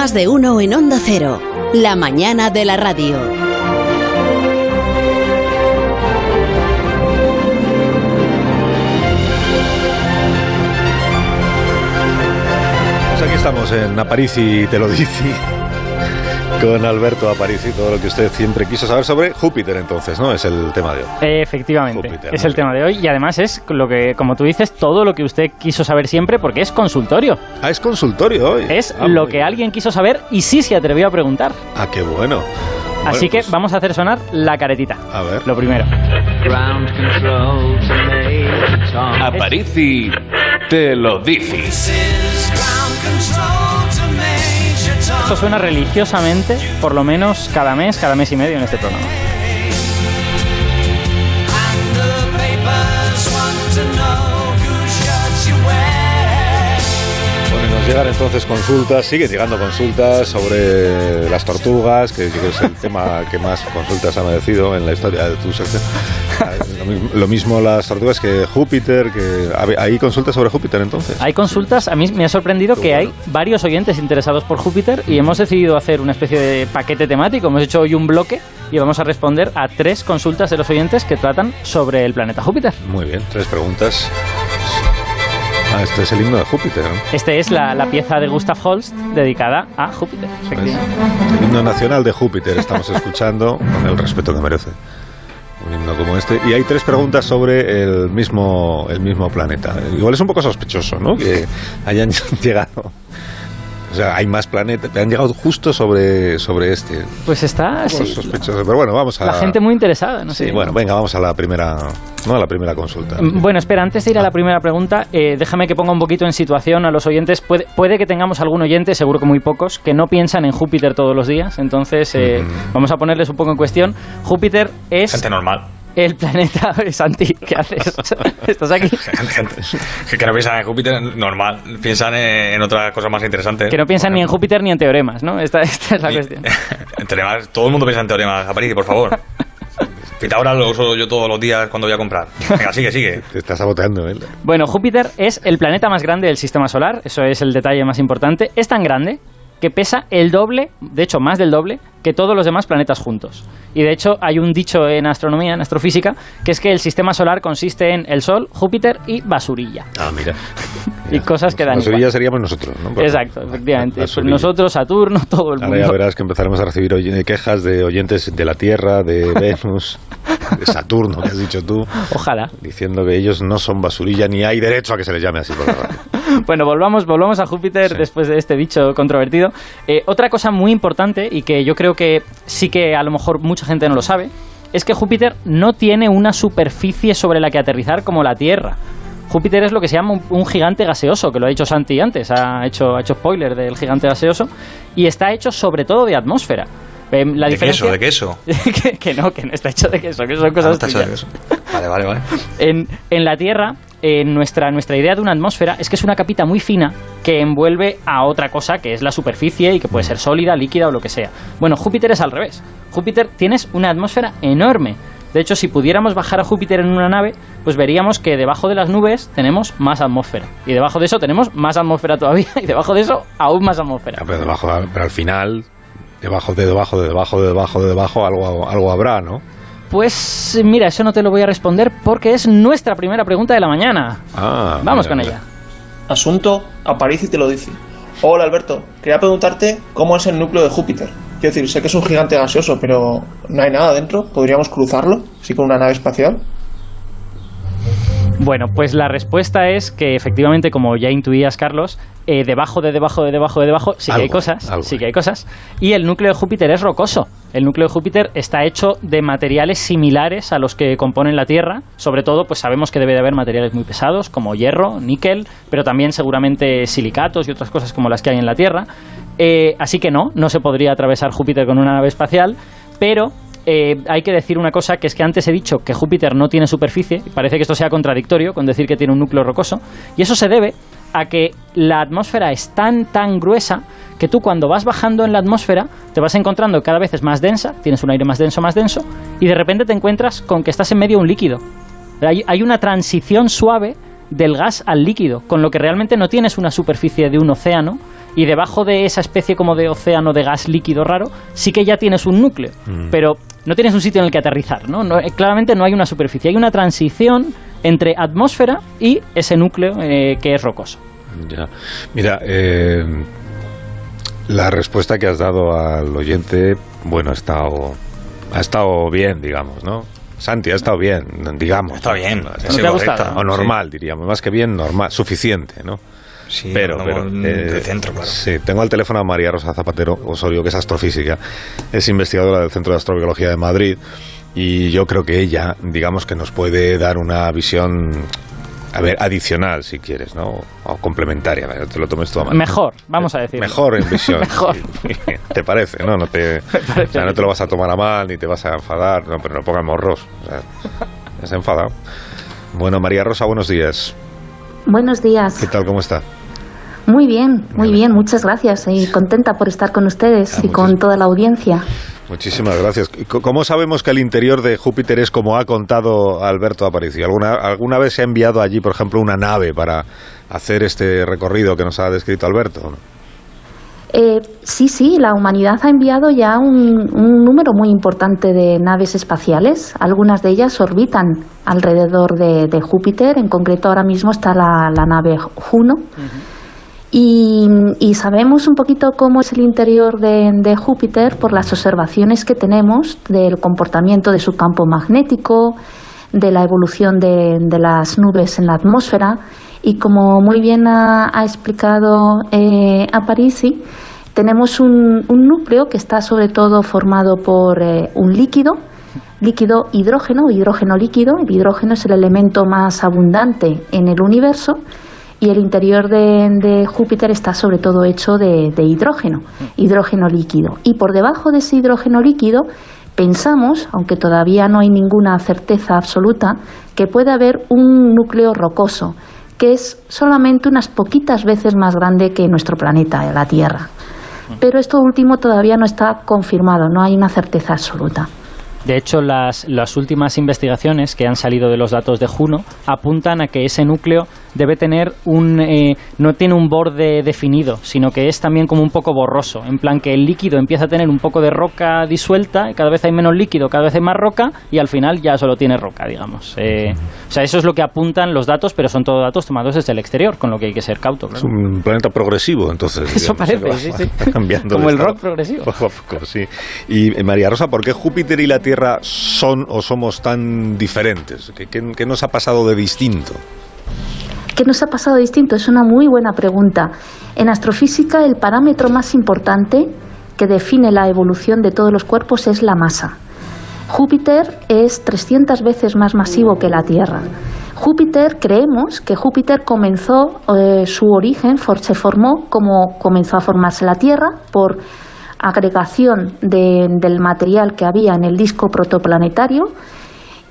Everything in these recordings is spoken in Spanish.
Más de uno en Onda Cero. La mañana de la radio. Pues aquí estamos en Aparici te lo dice con Alberto Aparici, todo lo que usted siempre quiso saber sobre Júpiter entonces, ¿no? Es el tema de hoy. Efectivamente, Júpiter, es el tema de hoy y además es lo que, como tú dices, todo lo que usted quiso saber siempre porque es consultorio. Ah, es consultorio hoy. Es Ah, lo que bien. alguien quiso saber y sí se atrevió a preguntar. Ah, qué bueno. Así que pues, vamos a hacer sonar la caretita. A ver. Lo primero. Aparici te lo dice. Esto suena religiosamente, por lo menos cada mes, cada mes y medio en este programa. Llegan entonces consultas, siguen llegando consultas sobre las tortugas, que, que es el tema que más consultas ha merecido en la historia de tu sección. Lo mismo, lo mismo las tortugas que Júpiter, que hay consultas sobre Júpiter entonces. Hay consultas, a mí me ha sorprendido Qué que hay bueno. varios oyentes interesados por Júpiter y hemos decidido hacer una especie de paquete temático. Hemos hecho hoy un bloque y vamos a responder a tres consultas de los oyentes que tratan sobre el planeta Júpiter. Muy bien, tres preguntas. Ah, este es el himno de Júpiter, ¿no? Este es la, la pieza de Gustav Holst dedicada a Júpiter. Efectivamente. El himno nacional de Júpiter estamos escuchando, con el respeto que merece. Un himno como este. Y hay tres preguntas sobre el mismo, el mismo planeta. Igual es un poco sospechoso, ¿no? Que hayan llegado. O sea, hay más planetas. Han llegado justo sobre, sobre este. Pues está sí, sospechoso. Pero bueno, vamos a. la gente muy interesada. No Sí, sé. bueno, venga, vamos a la primera. No, a la primera consulta. Mm, Bueno, espera, antes de ir a la primera pregunta, eh, déjame que ponga un poquito en situación a los oyentes. Puede, puede que tengamos algún oyente, seguro que muy pocos, que no piensan en Júpiter todos los días. Entonces, eh, Mm. vamos a ponerles un poco en cuestión. Júpiter es Gente normal. El planeta... Santi, ¿qué haces? ¿Estás aquí? Gente, gente que, no piensan en Júpiter, normal. Piensan en, otras cosas más interesantes. Que no piensan ni en. Júpiter ni en teoremas, ¿no? Esta, esta es la Y- cuestión. en teoremas, todo el mundo piensa en teoremas, Aparici, por favor. Pitágoras lo uso yo todos los días cuando voy a comprar. Venga, sigue, sigue. Te estás saboteando, ¿eh? Bueno, Júpiter es el planeta más grande del sistema solar, eso es el detalle más importante. Es tan grande que pesa el doble, de hecho más del doble, que todos los demás planetas juntos. Y de hecho hay un dicho en astronomía, en astrofísica, que es que el sistema solar consiste en el Sol, Júpiter y basurilla. Ah, mira. Y cosas que dan igual. ya seríamos nosotros, ¿no? Exacto, efectivamente. Pues nosotros, Saturno, todo el Ahora ya verás que empezaremos a recibir oy- quejas de oyentes de la Tierra, de Venus, de Saturno, que has dicho tú, Ojalá. diciendo que ellos no son basurilla ni hay derecho a que se les llame así por la radio. Bueno, volvamos, volvamos a Júpiter Sí. después de este dicho controvertido. Eh, otra cosa muy importante y que yo creo que sí que a lo mejor mucha gente no lo sabe, es que Júpiter no tiene una superficie sobre la que aterrizar como la Tierra. Júpiter es lo que se llama un, gigante gaseoso, que lo ha dicho Santi antes, ha hecho, ha hecho spoiler del gigante gaseoso, y está hecho sobre todo de atmósfera. La ¿De queso? ¿De queso? que, que no, que no está hecho de queso, que son Ah, no cosas está hecho de queso. Vale, vale, vale. En, en la Tierra, eh, nuestra, nuestra idea de una atmósfera es que es una capita muy fina que envuelve a otra cosa que es la superficie y que puede ser sólida, líquida o lo que sea. Bueno, Júpiter es al revés. Júpiter tienes una atmósfera enorme. De hecho, si pudiéramos bajar a Júpiter en una nave, pues veríamos que debajo de las nubes tenemos más atmósfera. Y debajo de eso tenemos más atmósfera todavía. Y debajo de eso, aún más atmósfera. Ah, Pero, debajo, pero al final, debajo de debajo de debajo de debajo de debajo, algo, algo habrá, ¿no? Pues mira, eso no te lo voy a responder porque es nuestra primera pregunta de la mañana. Ah, Vamos mira, con mira. ella. Asunto, Aparici te lo dice. Hola Alberto, quería preguntarte cómo es el núcleo de Júpiter. Quiero decir, sé que es un gigante gaseoso, pero no hay nada dentro. ¿Podríamos cruzarlo? ¿Sí con una nave espacial? Bueno, pues la respuesta es que efectivamente, como ya intuías, Carlos, eh, debajo de debajo de debajo de debajo sí que hay cosas, algo sí que hay. hay cosas. Y el núcleo de Júpiter es rocoso. El núcleo de Júpiter está hecho de materiales similares a los que componen la Tierra. Sobre todo, pues sabemos que debe de haber materiales muy pesados como hierro, níquel, pero también seguramente silicatos y otras cosas como las que hay en la Tierra. Eh, así que no, no se podría atravesar Júpiter con una nave espacial, pero eh, hay que decir una cosa, que es que antes he dicho que Júpiter no tiene superficie, y parece que esto sea contradictorio con decir que tiene un núcleo rocoso, y eso se debe a que la atmósfera es tan, tan gruesa que tú cuando vas bajando en la atmósfera te vas encontrando cada vez es más densa, tienes un aire más denso, más denso, y de repente te encuentras con que estás en medio de un líquido. Hay, hay una transición suave del gas al líquido, con lo que realmente no tienes una superficie de un océano, y debajo de esa especie como de océano de gas líquido raro, sí que ya tienes un núcleo, pero no tienes un sitio en el que aterrizar, ¿no? No, eh, claramente no hay una superficie, hay una transición entre atmósfera y ese núcleo eh, que es rocoso. Ya. Mira, eh, la respuesta que has dado al oyente, bueno, ha estado, ha estado bien, digamos, ¿no? Santi, ha estado bien, digamos. Está bien. Te ha correcta. gustado? O normal, diríamos. Más que bien, normal. Suficiente, ¿no? Sí, pero, no, pero eh, de centro, claro. Sí, tengo al teléfono a María Rosa Zapatero Osorio, que es astrofísica, es investigadora del Centro de Astrobiología de Madrid, y yo creo que ella, digamos que nos puede dar una visión, a ver, adicional, si quieres, ¿no? O complementaria, te lo tomes tú a mal. Mejor, vamos a decir. Mejor en visión. Mejor. ¿Te parece? No, no te, parece o sea, no te lo vas a tomar a mal ni te vas a enfadar, no, pero no pongas morros. O sea, ¿Has enfadado? Bueno, María Rosa, buenos días. Buenos días. ¿Qué tal? ¿Cómo está? Muy bien, muy Vale. bien, muchas gracias y contenta por estar con ustedes Ah, y con toda la audiencia. Muchísimas gracias. ¿Cómo sabemos que el interior de Júpiter es como ha contado Alberto Aparicio? ¿Alguna, ¿Alguna vez se ha enviado allí, por ejemplo, una nave para hacer este recorrido que nos ha descrito Alberto? Eh, sí, sí, la humanidad ha enviado ya un, un número muy importante de naves espaciales. Algunas de ellas orbitan alrededor de, de Júpiter, en concreto ahora mismo está la, la nave Juno. Y, sabemos un poquito cómo es el interior de, Júpiter por las observaciones que tenemos del comportamiento de su campo magnético, de la evolución de, de las nubes en la atmósfera y como muy bien ha, explicado eh, Aparici, tenemos un, un núcleo que está sobre todo formado por eh, un líquido, líquido hidrógeno, hidrógeno líquido. El hidrógeno es el elemento más abundante en el universo y el interior de, de Júpiter está sobre todo hecho de, de hidrógeno, hidrógeno líquido. Y por debajo de ese hidrógeno líquido pensamos, aunque todavía no hay ninguna certeza absoluta, que puede haber un núcleo rocoso, que es solamente unas poquitas veces más grande que nuestro planeta, la Tierra. Pero esto último todavía no está confirmado, no hay una certeza absoluta. De hecho, las, las últimas investigaciones que han salido de los datos de Juno apuntan a que ese núcleo debe tener un eh, no tiene un borde definido, sino que es también como un poco borroso, en plan que el líquido empieza a tener un poco de roca disuelta, y cada vez hay menos líquido, cada vez hay más roca y al final ya solo tiene roca, digamos. Eh, o sea, eso es lo que apuntan los datos, pero son todos datos tomados desde el exterior, con lo que hay que ser cauto. Es claro. un planeta progresivo, entonces. Eso digamos, parece, va- sí, sí. cambiando Como el estado. rock progresivo. Sí. Y eh, María Rosa, ¿por qué Júpiter y la Tierra son o somos tan diferentes? ¿Qué, qué- qué nos ha pasado de distinto? ¿Qué nos ha pasado distinto? Es una muy buena pregunta. En astrofísica el parámetro más importante que define la evolución de todos los cuerpos es la masa. Júpiter es 300 veces más masivo que la Tierra. Júpiter, creemos que Júpiter comenzó eh, su origen, se formó como comenzó a formarse la Tierra por agregación de- del material que había en el disco protoplanetario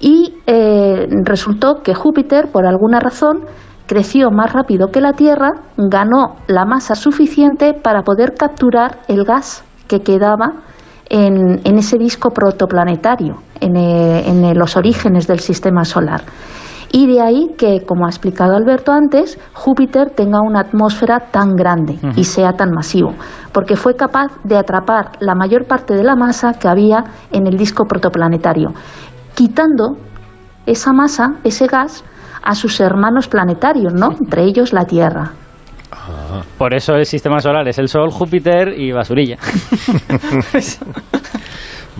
y eh, resultó que Júpiter, por alguna razón, creció más rápido que la Tierra, ganó la masa suficiente para poder capturar el gas que quedaba en, en ese disco protoplanetario, en, eh, en, eh, los orígenes del sistema solar. Y de ahí que, como ha explicado Alberto antes, Júpiter tenga una atmósfera tan grande y sea tan masivo, porque fue capaz de atrapar la mayor parte de la masa que había en el disco protoplanetario, quitando esa masa, ese gas, a sus hermanos planetarios, ¿no? Entre ellos la Tierra. Por eso el sistema solar es el Sol, Júpiter y basurilla.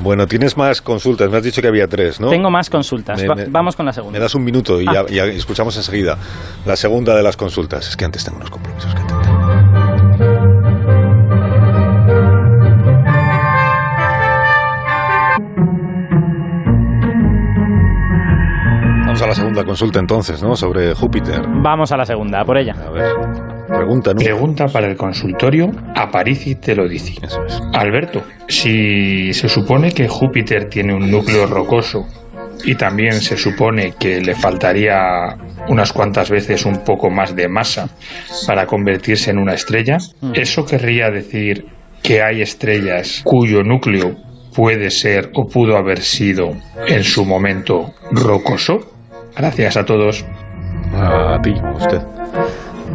Bueno, tienes más consultas. Me has dicho que había tres, ¿no? Tengo más consultas. Me- Va- me- vamos con la Me segunda. das un minuto y Ah. ya, ya escuchamos enseguida la segunda de las consultas. Es que antes tengo unos compromisos que atender. La segunda consulta entonces, ¿no? Sobre Júpiter. Vamos a la segunda, por ella. A ver, pregunta, ¿no? Pregunta para el consultorio, Aparici te lo dice. Eso es. Alberto, si se supone que Júpiter tiene un núcleo rocoso y también se supone que le faltaría unas cuantas veces un poco más de masa para convertirse en una estrella, ¿eso querría decir que hay estrellas cuyo núcleo puede ser o pudo haber sido en su momento rocoso? Gracias a todos. A ti, a usted.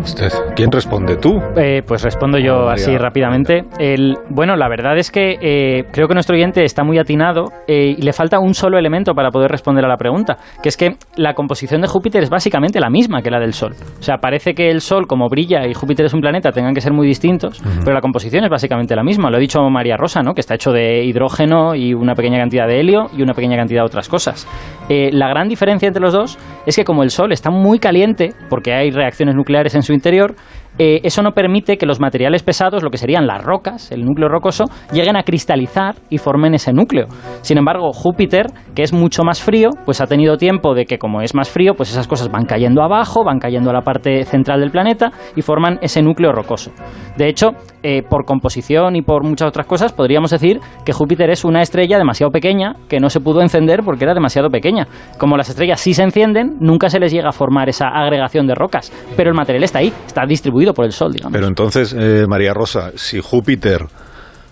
Usted, ¿quién responde? ¿Tú? Eh, pues respondo yo María. así rápidamente. El, bueno, la verdad es que eh, creo que nuestro oyente está muy atinado eh, y le falta un solo elemento para poder responder a la pregunta, que es que la composición de Júpiter es básicamente la misma que la del Sol. O sea, parece que el Sol, como brilla y Júpiter es un planeta, tengan que ser muy distintos, pero la composición es básicamente la misma. Lo ha dicho María Rosa, ¿no? Que está hecho de hidrógeno y una pequeña cantidad de helio y una pequeña cantidad de otras cosas. Eh, la gran diferencia entre los dos es que como el Sol está muy caliente, porque hay reacciones nucleares en su interior, eh, eso no permite que los materiales pesados, lo que serían las rocas, el núcleo rocoso, lleguen a cristalizar y formen ese núcleo. Sin embargo, Júpiter, que es mucho más frío, pues ha tenido tiempo de que como es más frío, pues esas cosas van cayendo abajo, van cayendo a la parte central del planeta y forman ese núcleo rocoso. De hecho, eh, por composición y por muchas otras cosas, podríamos decir que Júpiter es una estrella demasiado pequeña que no se pudo encender porque era demasiado pequeña. Como las estrellas sí se encienden, nunca se les llega a formar esa agregación de rocas, pero el material está ahí, está distribuido por el Sol, digamos. Pero entonces, eh, María Rosa, si Júpiter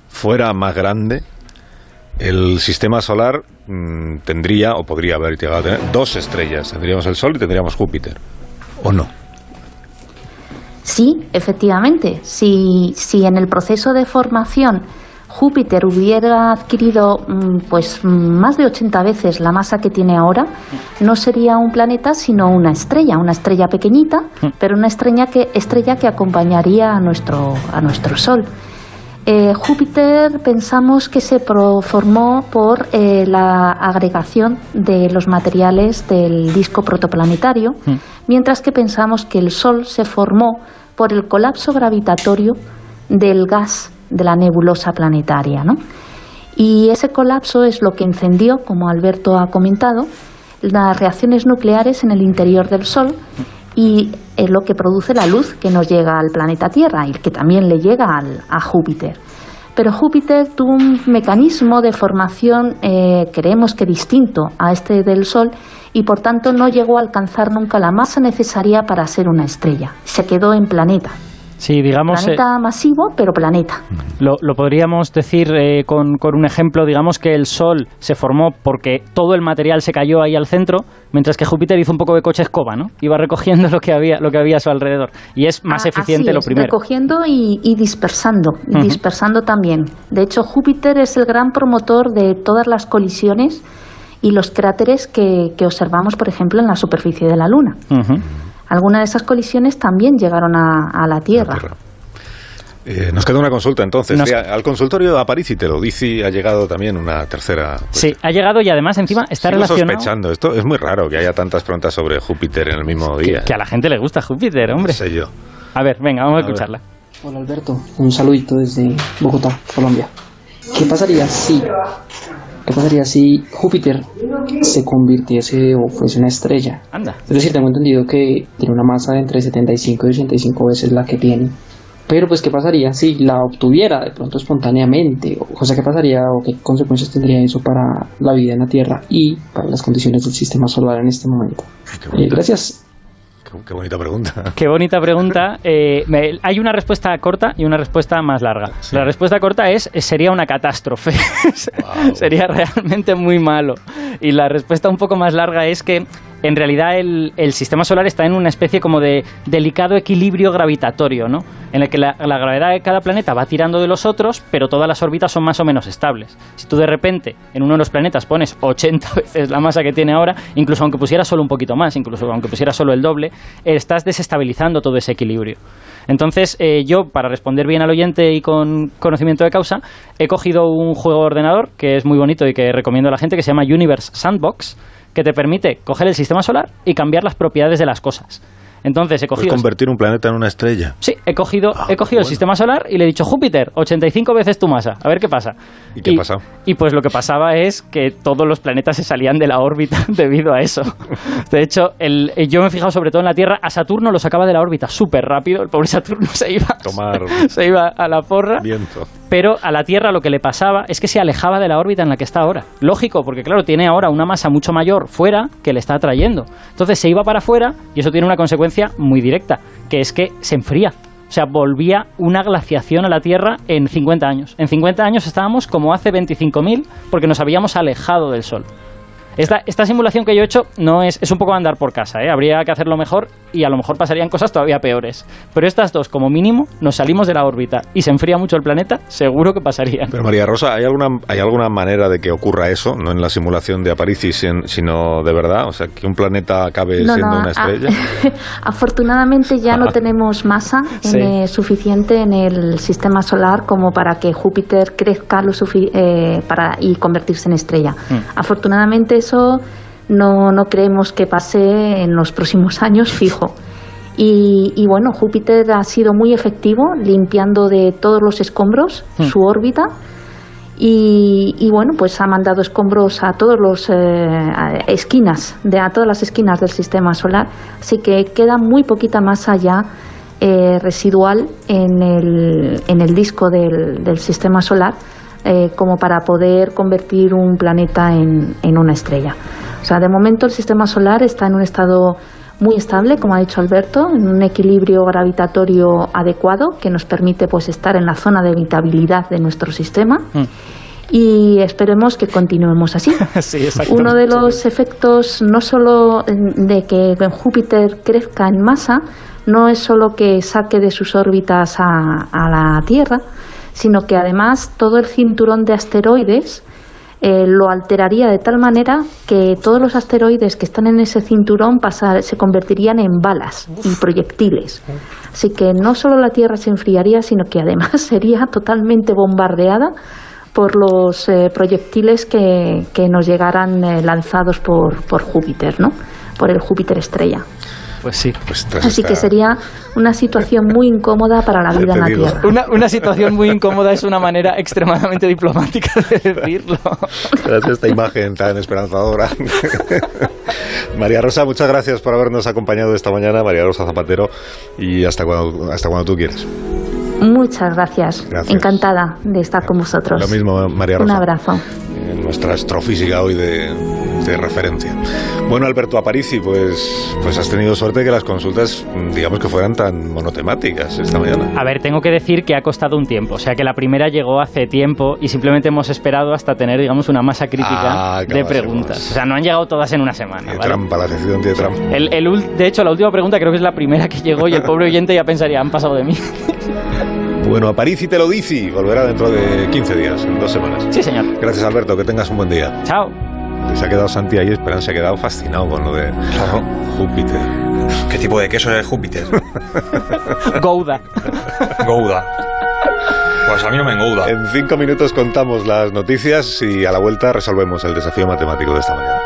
fuera más grande, el sistema solar mm, tendría, o podría haber llegado a tener, dos estrellas. Tendríamos el Sol y tendríamos Júpiter. ¿O no? Sí, efectivamente. Si, si en el proceso de formación Júpiter hubiera adquirido mm, pues más de 80 veces la masa que tiene ahora, no sería un planeta sino una estrella, una estrella pequeñita, pero una estrella que, estrella que acompañaría a nuestro, a nuestro Sol. Eh, Júpiter pensamos que se formó por eh, la agregación de los materiales del disco protoplanetario, mientras que pensamos que el Sol se formó por el colapso gravitatorio del gas de la nebulosa planetaria. ¿no? Y ese colapso es lo que encendió, como Alberto ha comentado, las reacciones nucleares en el interior del Sol y es lo que produce la luz que nos llega al planeta Tierra y que también le llega al- a Júpiter. Pero Júpiter tuvo un mecanismo de formación, eh, creemos que distinto a este del Sol, y por tanto no llegó a alcanzar nunca la masa necesaria para ser una estrella. Se quedó en planeta. Sí, digamos... eh, Planeta masivo, pero planeta. Lo, lo podríamos decir eh, con, con un ejemplo, digamos que el Sol se formó porque todo el material se cayó ahí al centro, mientras que Júpiter hizo un poco de coche escoba, ¿no? Iba recogiendo lo que había, lo que había a su alrededor. Y es más Ah, eficiente así lo es, primero. Recogiendo y, y dispersando, y Ujú. dispersando también. De hecho, Júpiter es el gran promotor de todas las colisiones y los cráteres que, que observamos, por ejemplo, en la superficie de la Luna. Ujú. Algunas de esas colisiones también llegaron a, a la Tierra. Eh, nos queda una consulta entonces. Nos- Sí, al consultorio de Aparici te lo dice, ha llegado también una tercera. Sí, ha llegado y además encima está Sigo relacionado... sospechando. Esto es muy raro que haya tantas preguntas sobre Júpiter en el mismo día. Que a la gente le gusta Júpiter, hombre. No sé yo. A ver, venga, vamos a, A ver. escucharla. Hola Alberto, un saludito desde Bogotá, Colombia. ¿Qué pasaría si, qué pasaría si Júpiter se convirtiese o fuese una estrella? Anda. Es decir, tengo entendido que tiene una masa de entre 75 y 85 veces la que tiene. Pero pues, ¿qué pasaría si la obtuviera de pronto espontáneamente? O sea, ¿qué pasaría o qué consecuencias tendría eso para la vida en la Tierra y para las condiciones del sistema solar en este momento? Eh, gracias. Qué, bonita pregunta. Qué bonita pregunta. Eh, me- hay una respuesta corta y una respuesta más larga. La respuesta corta es sería una catástrofe. sería realmente muy malo. Y la respuesta un poco más larga es que en realidad el, sistema solar está en una especie como de delicado equilibrio gravitatorio, ¿no? En el que la, gravedad de cada planeta va tirando de los otros, pero todas las órbitas son más o menos estables. Si tú de repente en uno de los planetas pones 80 veces la masa que tiene ahora, incluso aunque pusiera solo un poquito más, incluso aunque pusiera solo el doble, estás desestabilizando todo ese equilibrio. Entonces, eh, yo, para responder bien al oyente y con conocimiento de causa, he cogido un juego de ordenador que es muy bonito y que recomiendo a la gente, que se llama Universe Sandbox, que te permite coger el sistema solar y cambiar las propiedades de las cosas. Entonces, he Puedes cogido... convertir un planeta en una estrella. Sí, he cogido, he cogido el sistema solar y le he dicho Júpiter, 85 veces tu masa, a ver qué pasa. ¿Y qué ha pasado? Y pues lo que pasaba es que todos los planetas se salían de la órbita debido a eso. De hecho, el, eh, yo me he fijado sobre todo en la Tierra, a Saturno lo sacaba de la órbita súper rápido, el pobre Saturno se iba, Tomar se iba a la porra. viento. Pero a la Tierra lo que le pasaba es que se alejaba de la órbita en la que está ahora. Lógico, porque claro, tiene ahora una masa mucho mayor fuera que le está atrayendo. Entonces se iba para afuera y eso tiene una consecuencia muy directa, que es que se enfría. O sea, volvía una glaciación a la Tierra en 50 años. En 50 años estábamos como hace 25.000 porque nos habíamos alejado del Sol. Esta, esta simulación que yo he hecho no es, es un poco andar por casa, ¿eh? habría que hacerlo mejor y a lo mejor pasarían cosas todavía peores. Pero estas dos, como mínimo, nos salimos de la órbita y se enfría mucho el planeta, seguro que pasarían. Pero María Rosa, ¿hay alguna, ¿hay alguna manera de que ocurra eso? No en la simulación de Aparici, sin- sino de verdad. O sea, que un planeta acabe No, siendo no, una a- estrella. afortunadamente ya no tenemos masa Sí. eh, suficiente en el sistema solar como para que Júpiter crezca lo sufi- eh, para y convertirse en estrella. Afortunadamente eso no, no creemos que pase en los próximos años fijo. Y, y bueno, Júpiter ha sido muy efectivo limpiando de todos los escombros Hmm. su órbita y, y bueno, pues ha mandado escombros a todas las esquinas, de, a todas las esquinas del sistema solar, así que queda muy poquita masa ya eh, residual en el, en el disco del, del sistema solar eh, como para poder convertir un planeta en, en una estrella. O sea, de momento el sistema solar está en un estado muy estable, como ha dicho Alberto, en un equilibrio gravitatorio adecuado que nos permite pues estar en la zona de habitabilidad de nuestro sistema y esperemos que continuemos así. sí. Uno de los efectos no solo de que Júpiter crezca en masa, no es solo que saque de sus órbitas a, a la Tierra, sino que además todo el cinturón de asteroides eh, lo alteraría de tal manera que todos los asteroides que están en ese cinturón pasar- se convertirían en balas y proyectiles. Así que no solo la Tierra se enfriaría, sino que además sería totalmente bombardeada por los eh, proyectiles que, que nos llegaran eh, lanzados por, por Júpiter, ¿no? Por el Júpiter estrella. Pues sí. Así que sería una situación muy incómoda para la vida en la Tierra. Una, una situación muy incómoda es una manera extremadamente diplomática de decirlo. Gracias a esta imagen tan esperanzadora. María Rosa, muchas gracias por habernos acompañado esta mañana, María Rosa Zapatero, y hasta cuando, hasta cuando tú quieras. Muchas gracias. Gracias. Encantada de estar con vosotros. Lo mismo, María Un Rosa. abrazo. Eh, nuestra astrofísica hoy de, de referencia. Bueno, Alberto Aparici, pues, pues has tenido suerte que las consultas, digamos que fueran tan monotemáticas esta mañana. A ver, tengo que decir que ha costado un tiempo. O sea, que la primera llegó hace tiempo y simplemente hemos esperado hasta tener, digamos, una masa crítica Ah, de de preguntas. O sea, no han llegado todas en una semana. Tiene ¿vale? trampa, la sección tiene trampa. El, de hecho, la última pregunta creo que es la primera que llegó y el pobre oyente ya pensaría, han pasado de mí. Bueno, Aparici te lo dice, volverá dentro de 15 días, en dos semanas. Sí, señor. Gracias, Alberto, que tengas un buen día. Chao. Se ha quedado Santi ahí, Esperanza se ha quedado fascinado con lo de Júpiter. ¿Qué tipo de queso es Júpiter? Gouda. Gouda. Pues a mí no me engouda. En cinco minutos contamos las noticias y a la vuelta resolvemos el desafío matemático de esta mañana.